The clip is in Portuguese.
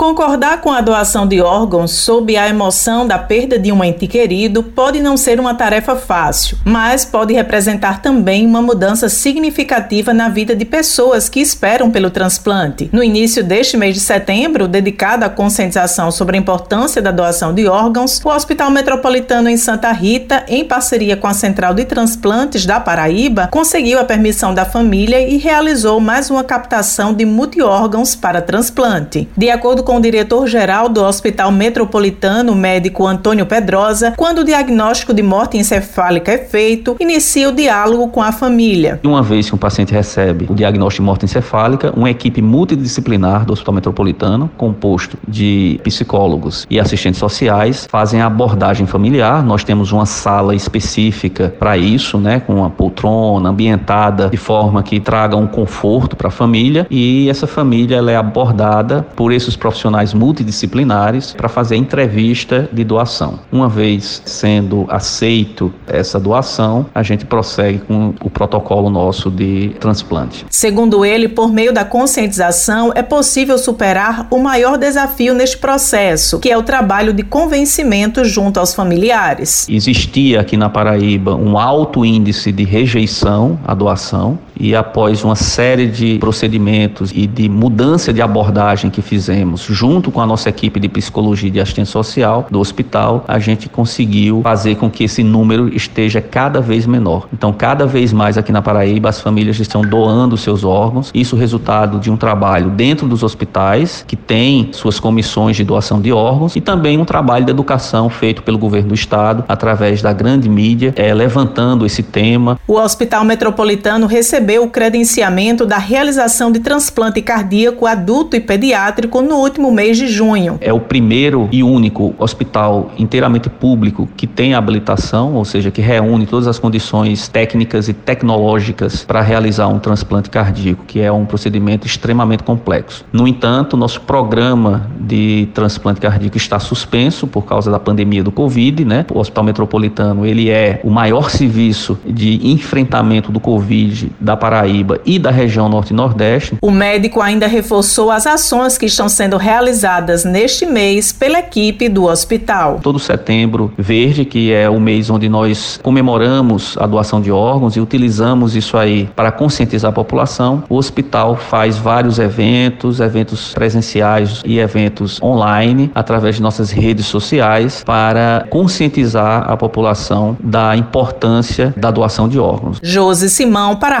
Concordar com a doação de órgãos sob a emoção da perda de um ente querido pode não ser uma tarefa fácil, mas pode representar também uma mudança significativa na vida de pessoas que esperam pelo transplante. No início deste mês de setembro, dedicado à conscientização sobre a importância da doação de órgãos, o Hospital Metropolitano em Santa Rita, em parceria com a Central de Transplantes da Paraíba, conseguiu a permissão da família e realizou mais uma captação de multiórgãos para transplante. De acordo com o diretor-geral do Hospital Metropolitano, médico Antônio Pedrosa, quando o diagnóstico de morte encefálica é feito, inicia o diálogo com a família. Uma vez que um paciente recebe o diagnóstico de morte encefálica, uma equipe multidisciplinar do Hospital Metropolitano, composto de psicólogos e assistentes sociais, fazem a abordagem familiar. Nós temos uma sala específica para isso, né, com uma poltrona ambientada de forma que traga um conforto para a família e essa família ela é abordada por esses profissionais profissionais multidisciplinares para fazer a entrevista de doação. Uma vez sendo aceito essa doação, a gente prossegue com o protocolo nosso de transplante. Segundo ele, por meio da conscientização, é possível superar o maior desafio neste processo, que é o trabalho de convencimento junto aos familiares. Existia aqui na Paraíba um alto índice de rejeição à doação e após uma série de procedimentos e de mudança de abordagem que fizemos junto com a nossa equipe de psicologia e de assistência social do hospital, a gente conseguiu fazer com que esse número esteja cada vez menor. Então, cada vez mais aqui na Paraíba, as famílias estão doando seus órgãos. Isso é resultado de um trabalho dentro dos hospitais, que tem suas comissões de doação de órgãos, e também um trabalho de educação feito pelo governo do estado, através da grande mídia, é, levantando esse tema. O Hospital Metropolitano recebeu o credenciamento da realização de transplante cardíaco adulto e pediátrico no último último mês de junho. É o primeiro e único hospital inteiramente público que tem habilitação, ou seja, que reúne todas as condições técnicas e tecnológicas para realizar um transplante cardíaco, que é um procedimento extremamente complexo. No entanto, nosso programa de transplante cardíaco está suspenso por causa da pandemia do Covid, né? O Hospital Metropolitano, ele é o maior serviço de enfrentamento do Covid da Paraíba e da região Norte e Nordeste. O médico ainda reforçou as ações que estão sendo realizadas neste mês pela equipe do hospital. Todo setembro verde, que é o mês onde nós comemoramos a doação de órgãos e utilizamos isso aí para conscientizar a população, o hospital faz vários eventos, eventos presenciais e eventos online, através de nossas redes sociais, para conscientizar a população da importância da doação de órgãos. Josi Simão para a